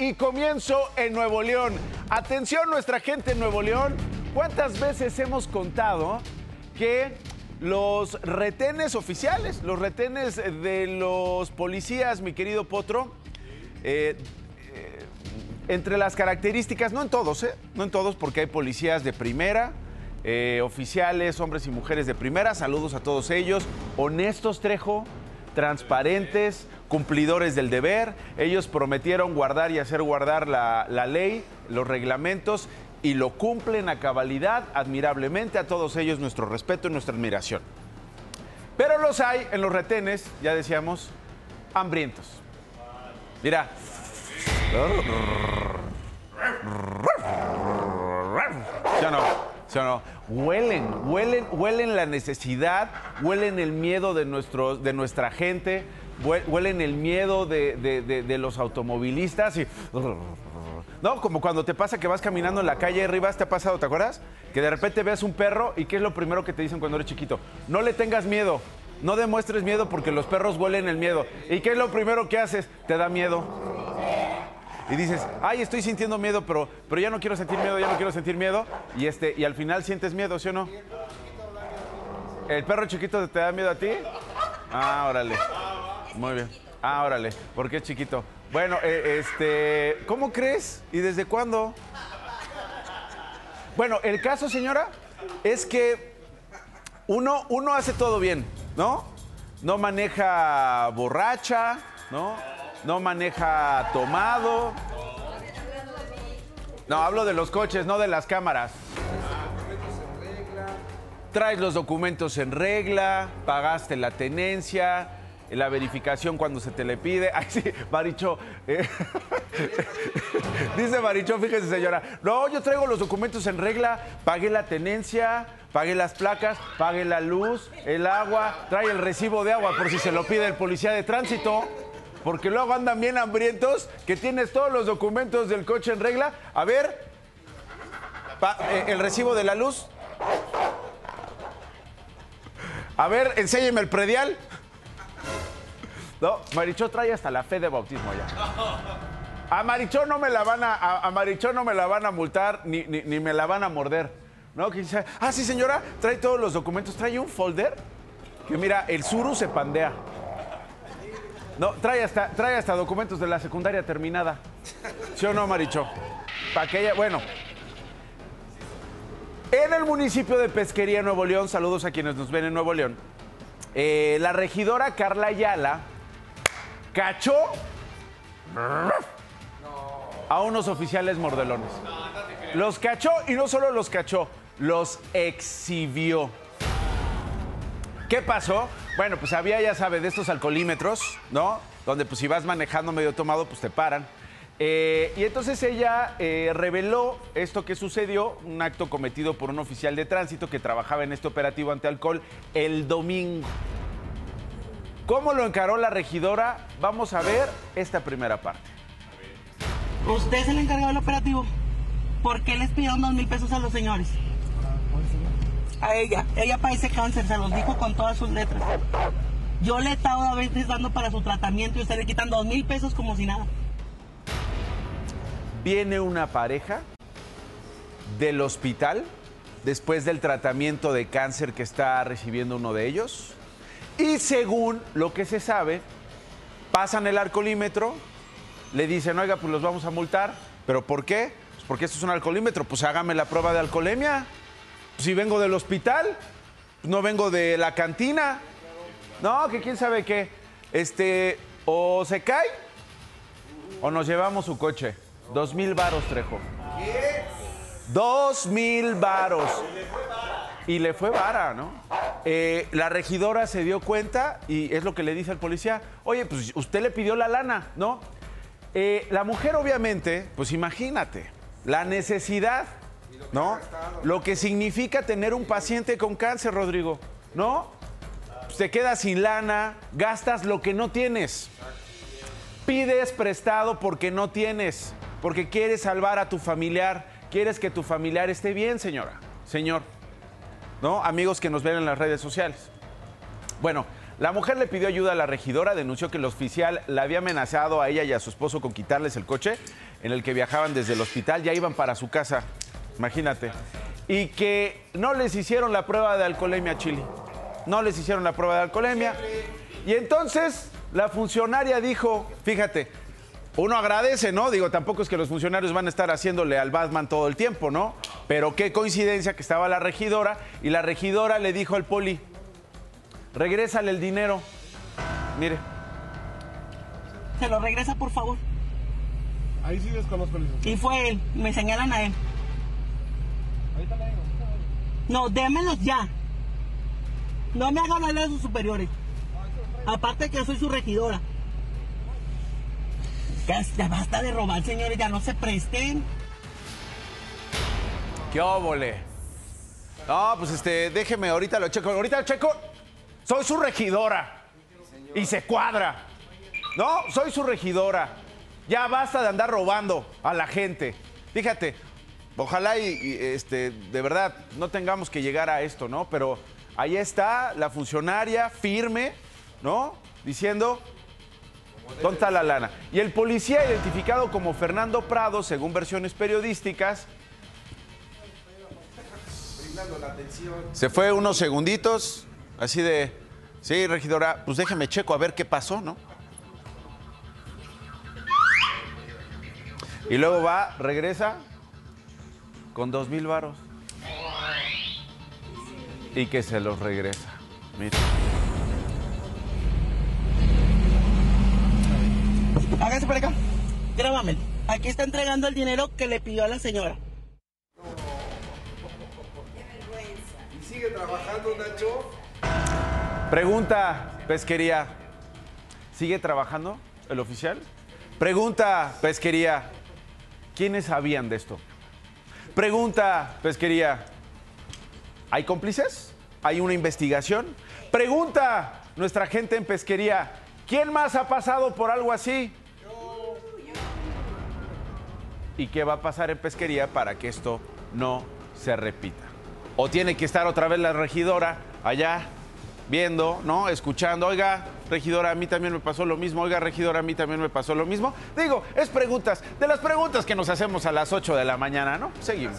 y comienzo en Nuevo León. Atención nuestra gente en Nuevo León. ¿Cuántas veces hemos contado que los retenes oficiales, los retenes de los policías, mi querido Potro, eh, eh, entre las características, no en todos, ¿eh? no en todos, porque hay policías de primera, eh, oficiales, hombres y mujeres de primera, saludos a todos ellos, honestos, Trejo, transparentes, cumplidores del deber. Ellos prometieron guardar y hacer guardar la, ley, los reglamentos y lo cumplen a cabalidad, admirablemente. A todos ellos nuestro respeto y nuestra admiración. Pero los hay en los retenes, ya decíamos, hambrientos. Mira. ¿Sí o no? ¿Sí o no? Huelen, huelen, huelen la necesidad, huelen el miedo de, nuestro, de nuestra gente, huelen el miedo de, de- los automovilistas y... No, como cuando te pasa que vas caminando en la calle arriba, ¿te ha pasado, te acuerdas? Que de repente ves un perro y ¿qué es lo primero que te dicen cuando eres chiquito? No le tengas miedo, no demuestres miedo porque los perros huelen el miedo. ¿Y qué es lo primero que haces? Te da miedo. Y dices, ay, estoy sintiendo miedo, pero, pero ya no quiero sentir miedo, ya no quiero sentir miedo. Y, este, y al final sientes miedo, ¿sí o no? ¿El perro chiquito te da miedo a ti? Ah, órale. Muy bien. Ah, órale. ¿Por qué chiquito? Bueno, eh, este, ¿cómo crees? ¿Y desde cuándo? Bueno, el caso, señora, es que uno, uno hace todo bien, ¿no? No maneja borracha, ¿no? No maneja tomado. No, hablo de los coches, no de las cámaras. Traes los documentos en regla, pagaste la tenencia, la verificación cuando se te le pide. Ay, sí, Maricho. eh, Dice Maricho, fíjese señora. No, yo traigo los documentos en regla, pagué la tenencia, pagué las placas, pagué la luz, el agua, trae el recibo de agua por si se lo pide el policía de tránsito. Porque luego andan bien hambrientos, que tienes todos los documentos del coche en regla. A ver, eh, el recibo de la luz. A ver, enséñeme el predial. No, Marichó trae hasta la fe de bautismo ya. A Marichó no me la van a, a, Marichó no me la van a multar ni, ni, ni me la van a morder. ¿No? Que dice, ah, sí, señora, trae todos los documentos, trae un folder que mira, el suru se pandea. No, trae hasta, trae hasta documentos de la secundaria terminada. ¿Sí o no, Marichó? Para que ella, bueno. En el municipio de Pesquería, Nuevo León, saludos a quienes nos ven en Nuevo León. eh, la regidora Carla Ayala cachó a unos oficiales mordelones. Los cachó y no solo los cachó, los exhibió. ¿Qué pasó? Bueno, pues había, ya sabe, de estos alcoholímetros, ¿no? Donde pues si vas manejando medio tomado, pues te paran. Eh, y entonces ella eh, reveló esto que sucedió, un acto cometido por un oficial de tránsito que trabajaba en este operativo antialcohol el domingo. ¿Cómo lo encaró la regidora? Vamos a ver esta primera parte. Usted es el encargado del operativo. ¿Por qué les pidieron dos mil pesos a los señores? A ella. Ella padece cáncer, se los dijo con todas sus letras. Yo le he estado a veces dando para su tratamiento y usted le quitan dos mil pesos como si nada. Viene una pareja del hospital después del tratamiento de cáncer que está recibiendo uno de ellos. Y según lo que se sabe, pasan el alcoholímetro, le dicen, oiga, pues los vamos a multar. ¿Pero por qué? Pues porque esto es un alcoholímetro, pues hágame la prueba de alcoholemia. Pues si vengo del hospital, no vengo de la cantina. No, que quién sabe qué. Este, o se cae o nos llevamos su coche. Dos mil varos, Trejo. Dos mil varos. Y le fue vara, ¿no? Eh, la regidora se dio cuenta y es lo que le dice al policía, oye, pues usted le pidió la lana, ¿no? Eh, la mujer obviamente, pues imagínate, la necesidad, ¿no? Lo que significa tener un paciente con cáncer, Rodrigo, ¿no? Pues te quedas sin lana, gastas lo que no tienes. Pides prestado porque no tienes, porque quieres salvar a tu familiar, quieres que tu familiar esté bien, señora, señor. ¿No? Amigos que nos ven en las redes sociales. Bueno, La mujer le pidió ayuda a la regidora, denunció que el oficial la había amenazado a ella y a su esposo con quitarles el coche en el que viajaban desde el hospital, ya iban para su casa, imagínate. Y que no les hicieron la prueba de alcoholemia Chile. No les hicieron la prueba de alcoholemia. Y entonces la funcionaria dijo, fíjate, uno agradece, ¿no? Digo, tampoco es que los funcionarios van a estar haciéndole al Batman todo el tiempo, ¿no? Pero qué coincidencia que estaba la regidora y la regidora le dijo al poli, regrésale el dinero. Mire. Se lo regresa, por favor. Ahí sí desconozco el Y fue él, me señalan a él. Ahorita le digo. No, démelos ya. No me hagan hablar a sus superiores. Aparte que soy su regidora. Ya, basta de robar, señores, ya no se presten. ¿Qué óvole? No, pues este, déjeme, ahorita lo checo. Ahorita lo checo. Soy su regidora. Y se cuadra. No, soy su regidora. Ya basta de andar robando a la gente. Fíjate, ojalá y, este, de verdad no tengamos que llegar a esto, ¿no? Pero ahí está la funcionaria firme, ¿no? Diciendo, ¿dónde la lana? Y el policía identificado como Fernando Prado, según versiones periodísticas, se fue unos segunditos, así de, sí, regidora, pues déjeme checo a ver qué pasó, ¿no? Y luego va, regresa con dos mil varos. Y que se los regresa. Mira. Hágase para acá. Grábame. Aquí está entregando el dinero que le pidió a la señora. ¿Y sigue trabajando, Nacho? Pregunta, pesquería. ¿Sigue trabajando el oficial? Pregunta, pesquería. ¿Quiénes sabían de esto? Pregunta, pesquería. ¿Hay cómplices? ¿Hay una investigación? Pregunta, nuestra gente en pesquería. ¿Quién más ha pasado por algo así? ¿Y qué va a pasar en pesquería para que esto no se repita? O tiene que estar otra vez la regidora allá viendo, ¿no? Escuchando, oiga, regidora, a mí también me pasó lo mismo, oiga, regidora, a mí también me pasó lo mismo. Digo, es preguntas, de las preguntas que nos hacemos a las 8 de la mañana, ¿no? Seguimos.